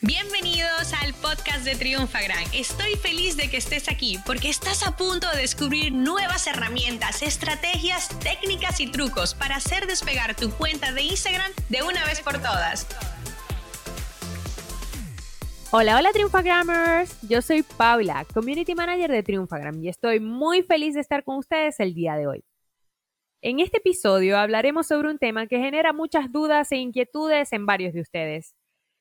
Bienvenidos al podcast de Triunfagram. Estoy feliz de que estés aquí porque estás a punto de descubrir nuevas herramientas, estrategias, técnicas y trucos para hacer despegar tu cuenta de Instagram de una vez por todas. Hola, hola Triunfagrammers. Yo soy Paula, Community Manager de Triunfagram y estoy muy feliz de estar con ustedes el día de hoy. En este episodio hablaremos sobre un tema que genera muchas dudas e inquietudes en varios de ustedes.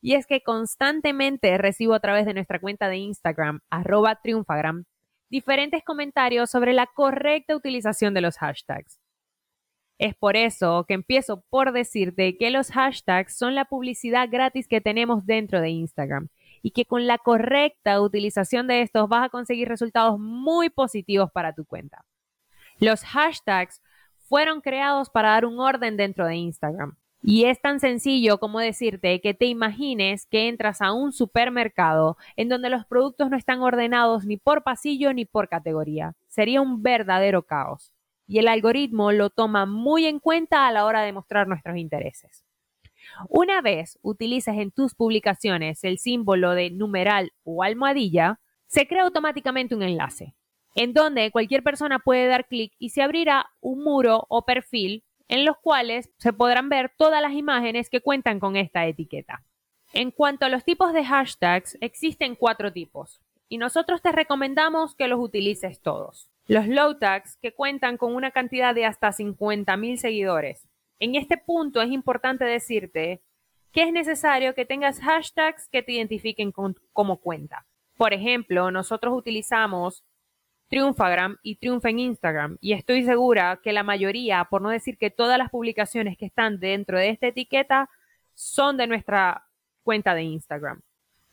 Y es que constantemente recibo a través de nuestra cuenta de Instagram, arroba triunfagram, diferentes comentarios sobre la correcta utilización de los hashtags. Es por eso que empiezo por decirte que los hashtags son la publicidad gratis que tenemos dentro de Instagram y que con la correcta utilización de estos vas a conseguir resultados muy positivos para tu cuenta. Los hashtags fueron creados para dar un orden dentro de Instagram. Y es tan sencillo como decirte que te imagines que entras a un supermercado en donde los productos no están ordenados ni por pasillo ni por categoría. Sería un verdadero caos. Y el algoritmo lo toma muy en cuenta a la hora de mostrar nuestros intereses. Una vez utilices en tus publicaciones el símbolo de numeral o almohadilla, se crea automáticamente un enlace, en donde cualquier persona puede dar clic y se abrirá un muro o perfil en los cuales se podrán ver todas las imágenes que cuentan con esta etiqueta. En cuanto a los tipos de hashtags, existen cuatro tipos y nosotros te recomendamos que los utilices todos. Los low tags, que cuentan con una cantidad de hasta 50.000 seguidores, en este punto es importante decirte que es necesario que tengas hashtags que te identifiquen como cuenta. Por ejemplo, nosotros utilizamos Triunfagram y Triunfa en Instagram y estoy segura que la mayoría, por no decir que todas las publicaciones que están dentro de esta etiqueta son de nuestra cuenta de Instagram.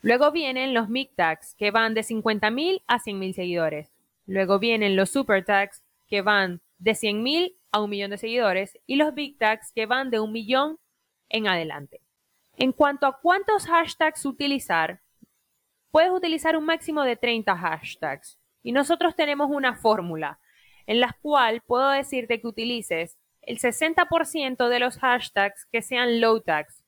Luego vienen los mic tags que van de 50.000 a 100.000 seguidores. Luego vienen los super tags que van de 100.000 a un millón de seguidores y los big tags que van de un millón en adelante. En cuanto a cuántos hashtags utilizar, puedes utilizar un máximo de 30 hashtags. Y nosotros tenemos una fórmula en la cual puedo decirte que utilices el 60% de los hashtags que sean low tags,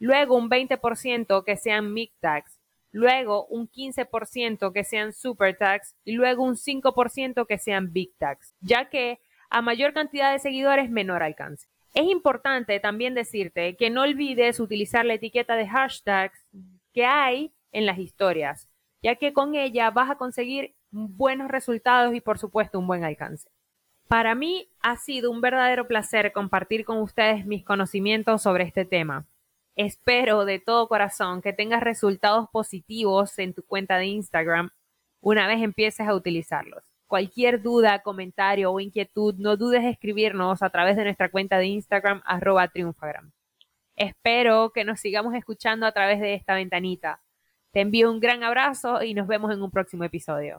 luego un 20% que sean mid tags, luego un 15% que sean super tags y luego un 5% que sean big tags, ya que a mayor cantidad de seguidores, menor alcance. Es importante también decirte que no olvides utilizar la etiqueta de hashtags que hay en las historias, ya que con ella vas a conseguir buenos resultados y por supuesto un buen alcance. Para mí ha sido un verdadero placer compartir con ustedes mis conocimientos sobre este tema. Espero de todo corazón que tengas resultados positivos en tu cuenta de Instagram una vez empieces a utilizarlos. Cualquier duda, comentario o inquietud, no dudes en escribirnos a través de nuestra cuenta de Instagram arroba triunfagram. Espero que nos sigamos escuchando a través de esta ventanita. Te envío un gran abrazo y nos vemos en un próximo episodio.